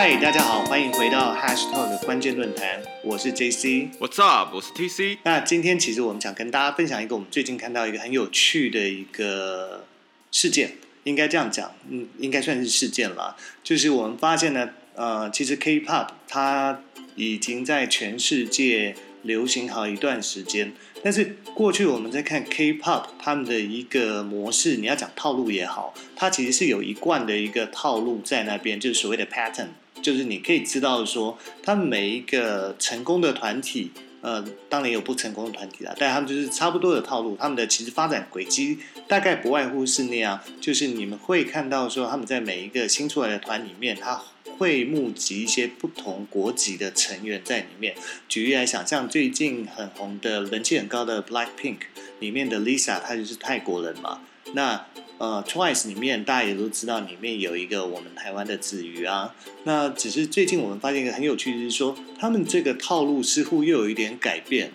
嗨，大家好，欢迎回到 Hashtag 的关键论坛，我是 JC。What's up？我是 TC。那今天其实我们想跟大家分享一个我们最近看到一个很有趣的一个事件，应该这样讲，嗯，应该算是事件了。就是我们发现呢，呃，其实 K-pop 它已经在全世界流行好一段时间，但是过去我们在看 K-pop 他们的一个模式，你要讲套路也好，它其实是有一贯的一个套路在那边，就是所谓的 pattern，就是你可以知道说，他们每一个成功的团体。呃，当然有不成功的团体啦，但他们就是差不多的套路，他们的其实发展轨迹大概不外乎是那样，就是你们会看到说他们在每一个新出来的团里面，他会募集一些不同国籍的成员在里面。举例来想，像最近很红的、人气很高的 Black Pink 里面的 Lisa，她就是泰国人嘛。那呃，Twice 里面大家也都知道，里面有一个我们台湾的子瑜啊。那只是最近我们发现一个很有趣的是说，他们这个套路似乎又有一点改变了。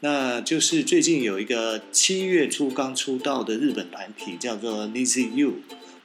那就是最近有一个七月初刚出道的日本团体叫做 NiziU。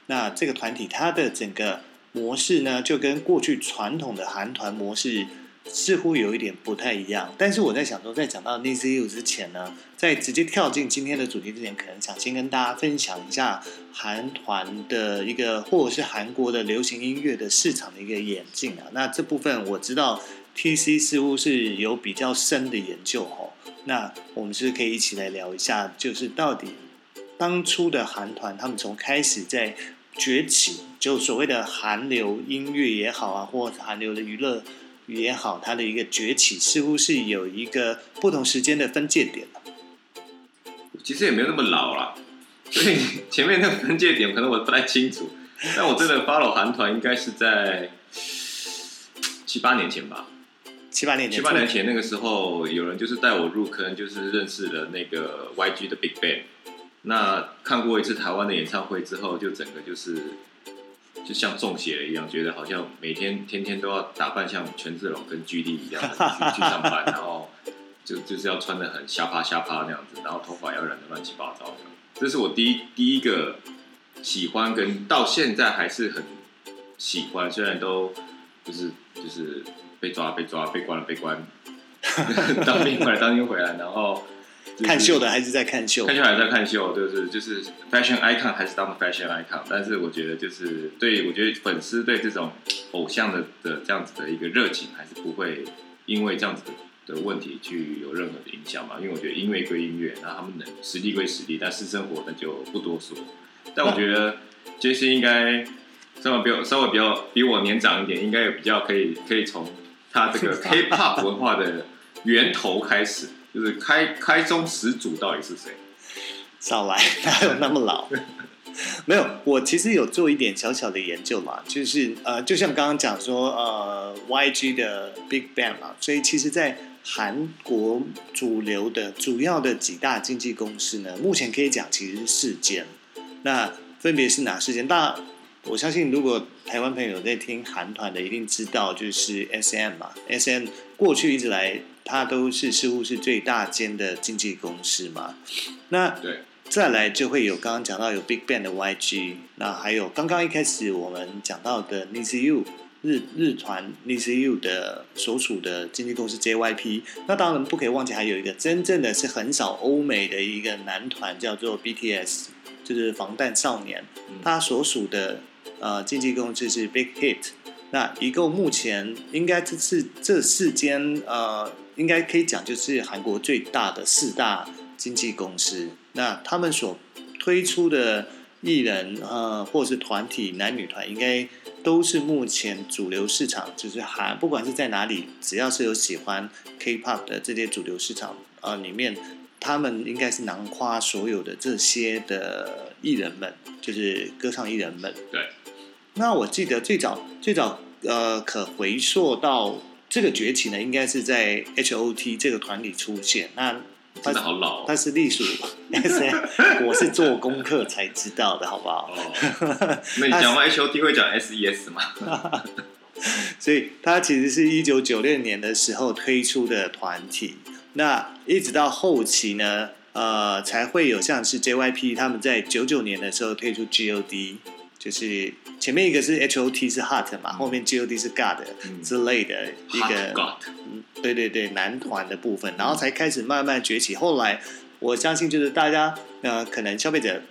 那这个团体它的整个模式呢，就跟过去传统的韩团模式似乎有一点不太一样。但是我在想说，在讲到 Lizzy U 之前呢，在直接跳进今天的主题之前，可能想先跟大家分享一下韩团的一个，或者是韩国的流行音乐的市场的一个演进啊。那这部分我知道 TC 似乎是有比较深的研究哦。那我们是可以一起来聊一下，就是到底当初的韩团他们从开始在崛起，就所谓的韩流音乐也好啊，或韩流的娱乐也好，它的一个崛起似乎是有一个不同时间的分界点的。其实也没有那么老啦，所以前面那个分界点可能我不太清楚。但我真的 follow 韩团应该是在七八年前吧。七八年前，七八年前那个时候，有人就是带我入坑，就是认识了那个 YG 的 Big Bang。那看过一次台湾的演唱会之后，就整个就是就像中邪了一样，觉得好像每天天天都要打扮像权志龙跟 GD 一样去去上班，然后就就是要穿的很瞎趴瞎趴那样子，然后头发要染的乱七八糟的。这是我第一第一个喜欢，跟到现在还是很喜欢，虽然都就是就是。被抓被抓被关了被关，当兵回来当兵回来，然后、就是、看秀的还是在看秀，看秀还是在看秀，就是就是 fashion icon 还是当 fashion icon，但是我觉得就是对我觉得粉丝对这种偶像的的这样子的一个热情，还是不会因为这样子的问题去有任何的影响嘛，因为我觉得音乐归音乐，那他们能实力归实力，但私生活那就不多说。但我觉得 杰西应该稍微比我稍微比较比我年长一点，应该有比较可以可以从。他这个 K-pop 文化的源头开始，就是开开宗始祖到底是谁？少来，哪有那么老？没有，我其实有做一点小小的研究嘛，就是呃，就像刚刚讲说呃，YG 的 Big Bang 嘛，所以其实，在韩国主流的主要的几大经纪公司呢，目前可以讲其实是四间，那分别是哪四间？大我相信，如果台湾朋友在听韩团的，一定知道就是 S M 嘛。S M 过去一直来，它都是似乎是最大间的经纪公司嘛。那对，再来就会有刚刚讲到有 Big Bang 的 Y G，那还有刚刚一开始我们讲到的 n i z U 日日团 n i z U 的所属的经纪公司 J Y P。那当然不可以忘记，还有一个真正的是很少欧美的一个男团叫做 B T S，就是防弹少年，他所属的。呃，经纪公司是 Big Hit，那一共目前应该这是这四间呃，应该可以讲就是韩国最大的四大经纪公司。那他们所推出的艺人呃，或是团体男女团，应该都是目前主流市场，就是韩不管是在哪里，只要是有喜欢 K-pop 的这些主流市场呃里面，他们应该是囊括所有的这些的艺人们，就是歌唱艺人们。对。那我记得最早最早呃，可回溯到这个崛起呢，应该是在 H O T 这个团里出现。那真的好老、哦，它是隶属 S M，我是做功课才知道的，好不好？哦，那你讲完 H O T 会讲 S E S 吗？所以它其实是一九九六年的时候推出的团体，那一直到后期呢，呃，才会有像是 J Y P 他们在九九年的时候推出 G O D。就是前面一个是 H O T 是 Hot 嘛，后面 G O D 是 God 嗯。之类的一个对对对，男团的部分，然后才开始慢慢崛起。后来我相信就是大家呃，可能消费者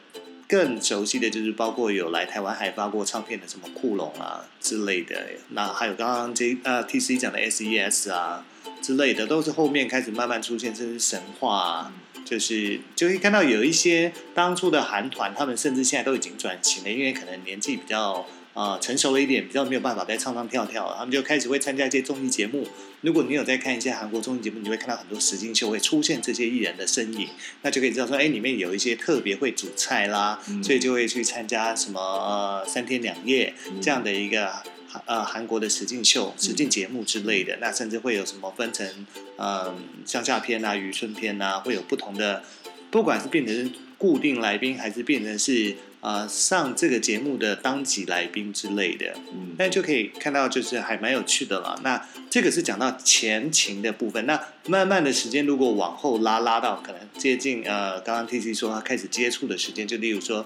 更熟悉的就是包括有来台湾还发过唱片的什么酷龙啊之类的，那还有刚刚这呃 T C 讲的 S E S 啊之类的，都是后面开始慢慢出现，甚至神话、啊。就是就会看到有一些当初的韩团，他们甚至现在都已经转型了，因为可能年纪比较呃成熟了一点，比较没有办法再唱唱跳跳了，他们就开始会参加一些综艺节目。如果你有在看一些韩国综艺节目，你会看到很多实境秀会出现这些艺人的身影，那就可以知道说，哎，里面有一些特别会煮菜啦，所以就会去参加什么、呃、三天两夜这样的一个。呃，韩国的实境秀、实境节目之类的，那甚至会有什么分成呃乡下片啊、渔村片啊，会有不同的，不管是变成固定来宾，还是变成是呃上这个节目的当级来宾之类的，嗯，那就可以看到，就是还蛮有趣的了。那这个是讲到前情的部分。那慢慢的时间，如果往后拉，拉到可能接近呃，刚刚 T C 说他开始接触的时间，就例如说，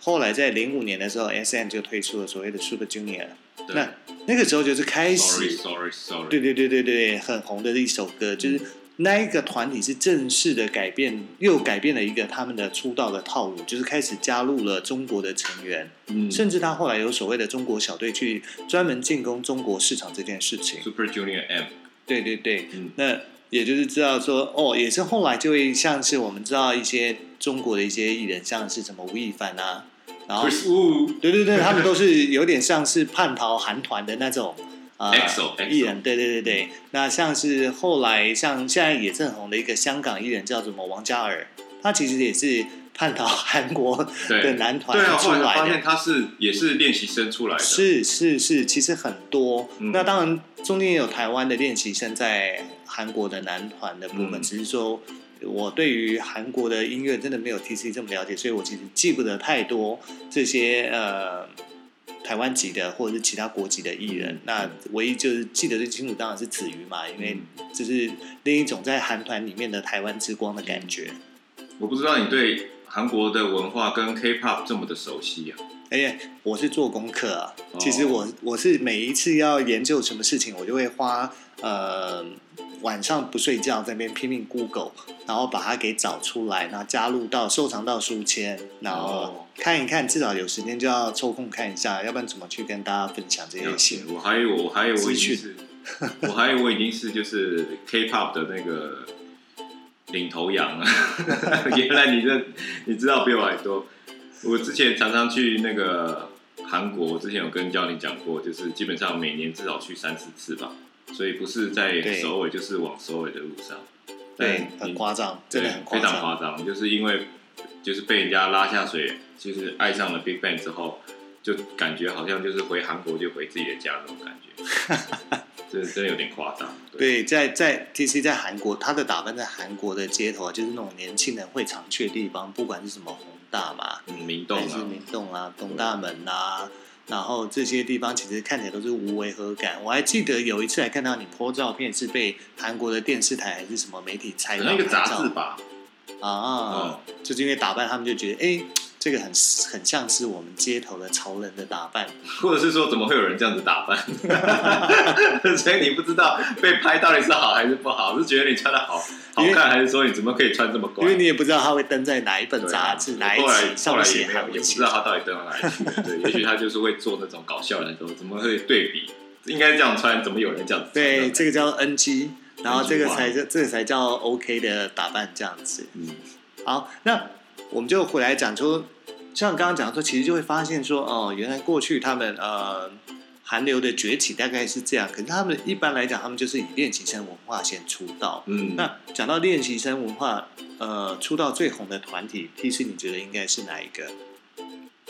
后来在零五年的时候，S M 就推出了所谓的 Super Junior。对那那个时候就是开，sorry 始，sorry sorry，对对对对对，很红的一首歌，就是那一个团体是正式的改变，又改变了一个他们的出道的套路，就是开始加入了中国的成员。嗯甚至他后来有所谓的中国小队去专门进攻中国市场这件事情。，Super Junior M，对对对，嗯那也就是知道说，哦，也是后来就会像是我们知道一些中国的一些艺人，像是什么吴亦凡啊，然后 Chris Wu，对对对，他们都是有点像是叛逃韩团的那种。呃 EXO EXO 艺人，对对对对，那像是后来像现在也正红的一个香港艺人叫什么王嘉尔，他其实也是叛逃韩国的男团对啊，出后来发来的，现他是也是练习生出来的，是是是，其实很多。嗯。那当然，中间也有台湾的练习生在韩国的男团的部分，嗯。只是说我对于韩国的音乐真的没有 T C 这么了解，所以我其实记不得太多这些呃台湾籍的或者是其他国籍的艺人。那唯一就是记得最清楚，当然是子瑜嘛，因为这是另一种在韩团里面的台湾之光的感觉。我不知道你对韩国的文化跟 K-pop 这么的熟悉啊？而且我是做功课啊，哦其实我我是每一次要研究什么事情，我就会花呃晚上不睡觉在那边拼命 Google，然后把它给找出来，然后加入到收藏到书签，然后哦看一看，至少有时间就要抽空看一下，要不然怎么去跟大家分享这些新闻？我还以为我还以为我已经资是，我还以为我已经是就是 K-pop 的那个领头羊了。原来你这你知道比我还多。我之前常常去那个韩国，我之前有跟教练讲过，就是基本上每年至少去三四次吧，所以不是在首尾，就是往首尾的路上。对，很夸张，真的很夸张非常张。夸张，就是因为就是被人家拉下水，就是爱上了 Big Bang 之后，就感觉好像就是回韩国就回自己的家那种感觉，真的真的有点夸张。对，在在 T C 在韩国，他的打扮在韩国的街头啊，就是那种年轻人会常去的地方，不管是什么宏大嘛，嗯，明洞啊，是明洞啊、东大门啊，然后这些地方其实看起来都是无违和感。我还记得有一次还看到你 po 照片，是被韩国的电视台还是什么媒体采访可能一个杂志吧，啊，就是因为打扮，他们就觉得哎，这个很很像是我们街头的潮人的打扮。或者是说怎么会有人这样子打扮？所以你不知道被拍到底是好还是不好，是觉得你穿的好好看，还是说你怎么可以穿这么怪？因为你也不知道他会登在哪一本杂志、哪一期，上面写也没有，也不知道他到底登到哪里去了。对，也许他就是会做那种搞笑的，说怎么会对比？应该这样穿，怎么有人这样？对，这个叫 NG，然后这个才叫这个才叫 OK 的打扮这样子。嗯，好，那我们就回来讲说，像刚刚讲说，其实就会发现说，哦，原来过去他们呃韩流的崛起大概是这样，可是他们一般来讲，他们就是以练习生文化先出道。嗯，那讲到练习生文化，呃，出道最红的团体，T C 你觉得应该是哪一个？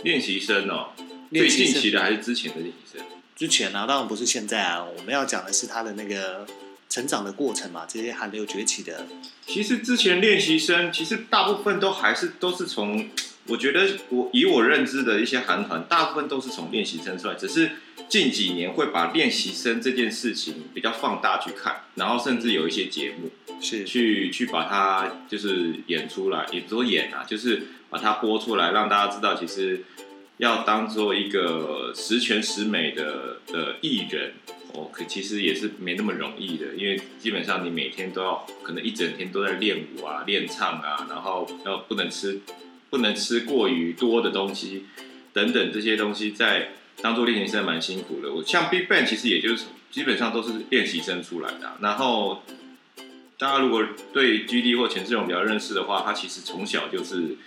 练习生哦，最近期的还是之前的练习生？之前啊，当然不是现在啊，我们要讲的是他的那个成长的过程嘛，这些韩流崛起的，其实之前练习生，其实大部分都还是都是从，我觉得我以我认知的一些韩团，大部分都是从练习生出来，只是近几年会把练习生这件事情比较放大去看，然后甚至有一些节目是。去去把它就是演出来，也不说演啊，就是把它播出来，让大家知道其实要当做一个十全十美的的艺人，哦，可其实也是没那么容易的，因为基本上你每天都要可能一整天都在练舞啊、练唱啊，然后要不能吃不能吃过于多的东西等等这些东西，在当做练习生蛮辛苦的。我像 Big Bang 其实也就是基本上都是练习生出来的、然后。大家如果对 GD 或钱志荣比较认识的话，他其实从小就是，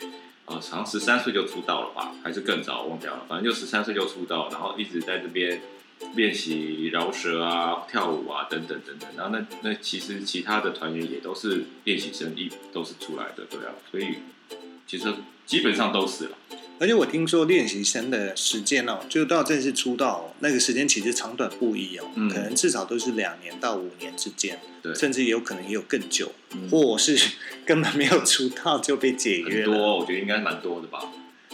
呃，好像十三岁就出道了吧，还是更早，忘掉了。反正就十三岁就出道，然后一直在这边练习饶舌啊、跳舞啊等等等等。然后那那其实其他的团员也都是练习生，一都是出来的，对啊。所以其实基本上都是了。而且我听说练习生的时间哦，就到正式出道那个时间其实长短不一哦，嗯可能至少都是两年到五年之间，对，甚至也有可能也有更久，嗯或是 根本没有出道就被解约了。很多，我觉得应该蛮多的吧。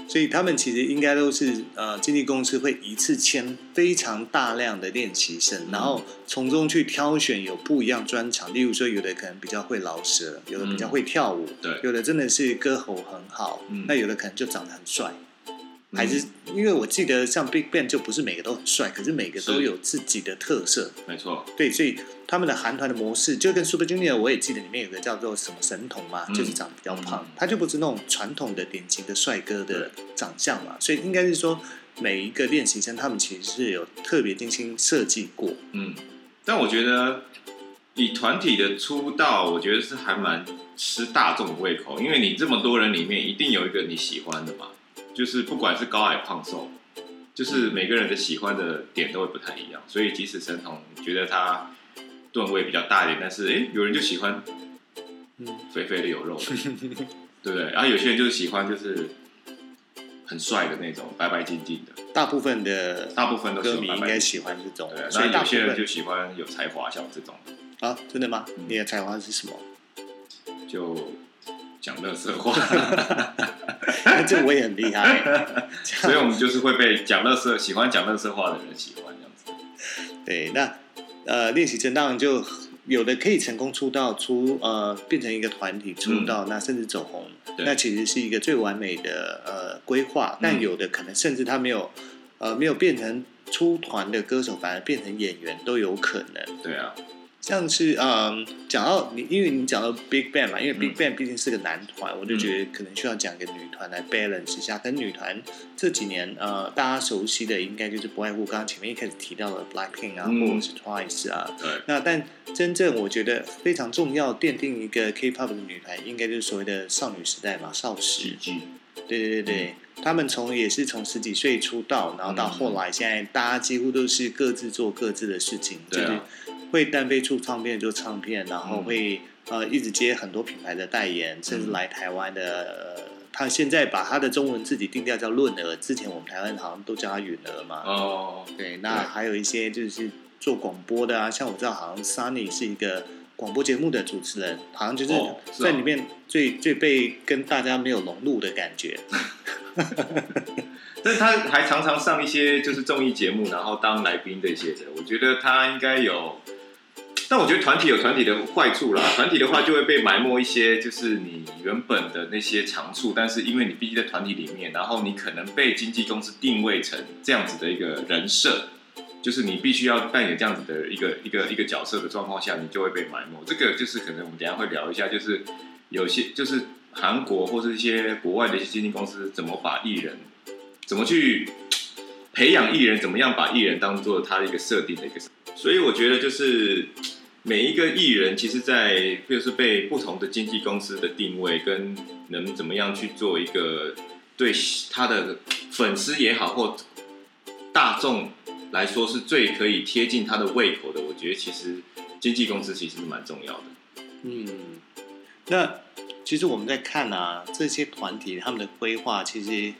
所以他们其实应该都是呃，经纪公司会一次签非常大量的练习生，然后从中去挑选有不一样专长。例如说，有的可能比较会饶舌，有的比较会跳舞，对有的真的是歌喉很好，嗯那有的可能就长得很帅。还是因为我记得像 Big Bang 就不是每个都很帅，可是每个都有自己的特色。没错，对，所以他们的韩团的模式就跟 Super Junior，我也记得里面有个叫做什么神童嘛，嗯。就是长得比较胖嗯，他就不是那种传统的典型的帅哥的长相嘛，所以应该是说每一个练习生他们其实是有特别精心设计过。嗯，但我觉得以团体的出道，我觉得是还蛮吃大众的胃口，因为你这么多人里面，一定有一个你喜欢的嘛，就是不管是高矮胖瘦，就是每个人的喜欢的点都会不太一样，所以即使神童觉得他吨位比较大一点，但是诶，有人就喜欢嗯，肥肥的有肉的，对不对？然后有些人就是喜欢就是很帅的那种，白白净净的，大部分的大部分歌迷应该喜欢这种所以有些人就喜欢有才华，像我这种啊，真的吗嗯？你的才华是什么？就讲乐色话，这我也很厉害。所以我们就是会被讲乐色、喜欢讲乐色话的人喜欢这样子。对，那呃，练习生当然就有的可以成功出道，出呃变成一个团体出道，那甚至走红，那其实是一个最完美的呃规划。但嗯有的可能甚至他没有呃没有变成出团的歌手，反而变成演员都有可能。对啊，像是嗯，讲到你，因为你讲到 Big Bang 嘛，因为嗯。Big Bang 毕竟是个男团，我就觉得可能需要讲一个女团来 balance 一下。跟女团这几年呃，大家熟悉的应该就是不外乎刚刚前面一开始提到的 Blackpink 啊，嗯。或者是 Twice 啊。对，那但真正我觉得非常重要，奠定一个 K-pop 的女团，应该就是所谓的少女时代嘛，少时。对对对。对，他们从也是从十几岁出道，然后到后来，现在大家几乎都是各自做各自的事情，就是会单飞出唱片就唱片，然后嗯会、呃一直接很多品牌的代言，甚至嗯来台湾的。呃他现在把他的中文自己定调叫润儿，之前我们台湾好像都叫他允儿嘛。哦，对，那还有一些就是做广播的啊，像我知道好像 Sunny 是一个广播节目的主持人，好像就是在里面最、最被跟大家没有融入的感觉。但是他还常常上一些就是综艺节目，然后当来宾这些的，我觉得他应该有。但我觉得团体有团体的坏处啦，团体的话就会被埋没一些，就是你原本的那些长处，但是因为你毕竟在团体里面，然后你可能被经纪公司定位成这样子的一个人设，就是你必须要扮演这样子的一个一个一个角色的状况下，你就会被埋没。这个就是可能我们等下会聊一下，就是有些就是韩国或是一些国外的一些经纪公司怎么把艺人怎么去培养艺人，怎么样把艺人当做他的一个设定的一个，所以我觉得就是每一个艺人，其实在就是被不同的经纪公司的定位跟能怎么样去做一个对他的粉丝也好或大众来说是最可以贴近他的胃口的，我觉得其实经纪公司其实是蛮重要的。嗯，那其实我们在看啊，这些团体他们的规划，其实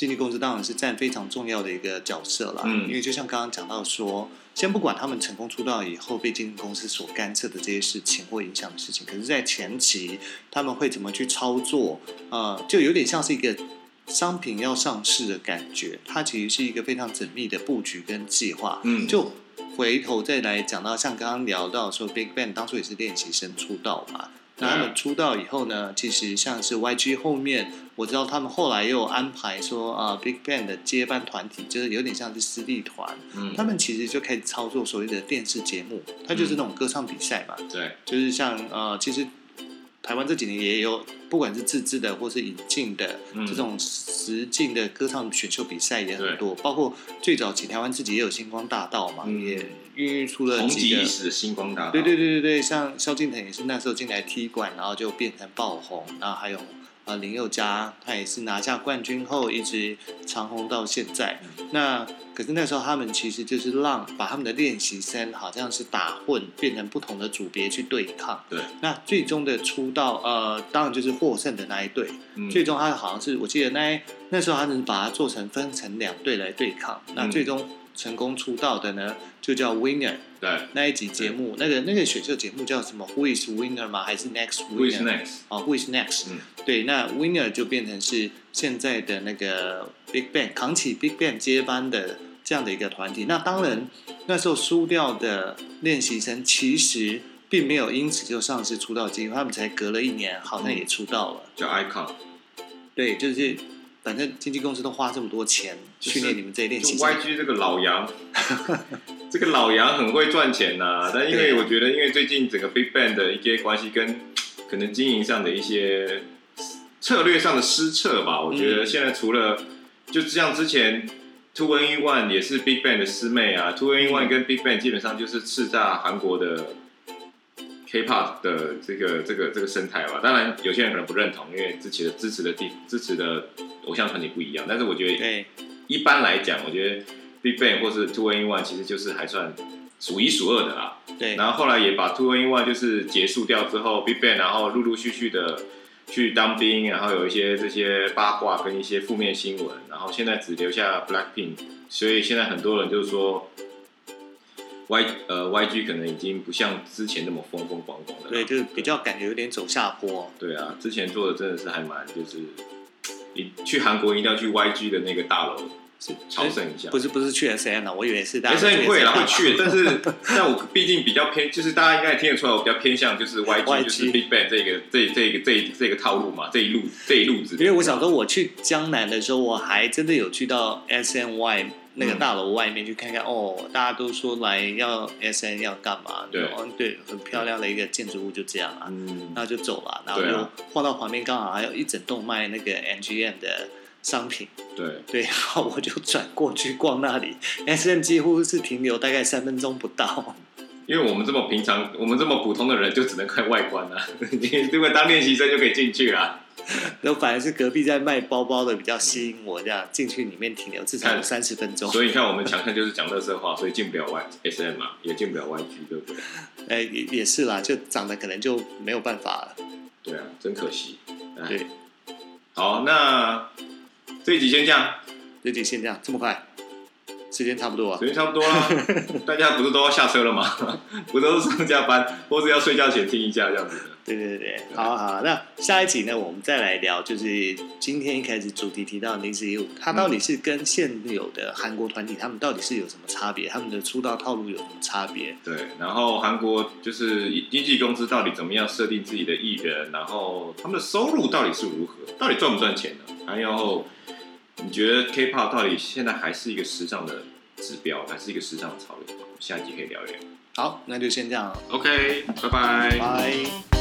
经纪公司当然是占非常重要的一个角色啦。嗯因为就像刚刚讲到说，先不管他们成功出道以后被经纪公司所干涉的这些事情或影响的事情，可是，在前期他们会怎么去操作？呃，就有点像是一个商品要上市的感觉，它其实是一个非常缜密的布局跟计划。嗯，就回头再来讲到，像刚刚聊到说，Big Bang 当初也是练习生出道嘛，那他们出道以后呢，其实像是 YG 后面，我知道他们后来又有安排说啊，Big Bang 的接班团体，就是有点像是师弟团，嗯，他们其实就开始操作所谓的电视节目，它就是那种歌唱比赛嘛，对，就是像呃，其实台湾这几年也有，不管是自制的或是引进的、嗯。这种实境的歌唱选秀比赛也很多，包括最早期台湾自己也有星光大道嘛，嗯。也孕育出了红几个极一时的星光大道，对对对对对，像萧敬腾也是那时候进来踢馆，然后就变成爆红，然后还有呃林宥嘉，他也是拿下冠军后一直长红到现在。那可是那时候他们其实就是让把他们的练习生好像是打混，变成不同的组别去对抗。对，那最终的出道，呃，当然就是获胜的那一队。嗯最终他好像是我记得那那时候他是把它做成分成两队来对抗。那嗯最终成功出道的呢，就叫 Winner。对那一集节目，那个那个选秀节目叫什么？Who is Winner 吗？还是 Next，Who is Winner？next？哦，Who is Next？、嗯对，那 Winner 就变成是现在的那个 Big Bang 扛起 Big Bang 接班的这样的一个团体。那当然，那时候输掉的练习生其实并没有因此就丧失出道机会，他们才隔了一年，好像也出道了。叫 Icon，对，就是反正经纪公司都花这么多钱训练你们这些练就，YG 这个老杨，这个老杨很会赚钱呐、但因为我觉得，因为最近整个 Big Bang 的一些关系跟可能经营上的一些策略上的失策吧，我觉得嗯。现在除了就像之前 Two N E One 也是 Big Bang 的师妹啊，Two N E One 跟 Big Bang 基本上就是叱咤韩国的 K-pop 的这个这个这个生态吧。当然，有些人可能不认同，因为支持的支持的地支持的偶像团体不一样。但是我觉得对一般来讲，我觉得 Big Bang 或是 Two N E One 其实就是还算数一数二的啦。对然后后来也把 Two N E One 就是结束掉之后，Big Bang 然后陆陆续续的去当兵，然后有一些这些八卦跟一些负面新闻，然后现在只留下 Blackpink，所以现在很多人就是说。Y 呃 YG 可能已经不像之前那么风风光光的了，对，就是比较感觉有点走下坡。对啊，之前做的真的是还蛮就是，你去韩国一定要去 YG 的那个大楼是朝圣一下。不是不是去 S N 了，我以为是大家 S N 会啦，会去，但是是 但我毕竟比较偏，就是大家应该也听得出来，我比较偏向就是 Y G，YG 就是 Big Bang 这个这这个这这个套路嘛，这一路这一路子。因为我想说，我去江南的时候，我还真的有去到 S N Y 那个大楼外面去看看。哦，大家都说来要 S N 要干嘛？对哦对，很漂亮的一个建筑物，就这样啊。嗯，然后就走了，然后就晃到旁边，刚好还有一整栋卖那个 N G M 的商品，对，对，然后我就转过去逛那里，S N 几乎是停留大概三分钟不到。因为我们这么平常，我们这么普通的人，就只能看外观啊。你如果当练习生就可以进去啦。然后反而是隔壁在卖包包的比较吸引我，这样进去里面停留至少有三十分钟。所以你看，我们强项就是讲乐色话，所以进不了 Y S M 嘛，也进不了 Y G，对不对？哎，也也是啦，就长得可能就没有办法了。对啊，真可惜。哎对，好，那这一集先这样，这集先这样，这么快，时间差不多啊时。间差不多啦。大家不是都要下车了吗？不都是上下班，或是要睡觉前听一下这样子的。对对对，好啊好啊。那下一集呢，我们再来聊，就是今天一开始主题提到的 Nice You，它到底是跟现有的韩国团体，他们到底是有什么差别？他们的出道套路有什么差别？对，然后韩国就是经纪公司到底怎么样设定自己的艺人，然后他们的收入到底是如何，到底赚不赚钱呢？还有，你觉得 K-pop 到底现在还是一个时尚的指标，还是一个时尚的潮流？下一集可以聊一聊。好，那就先这样，OK，拜拜。拜。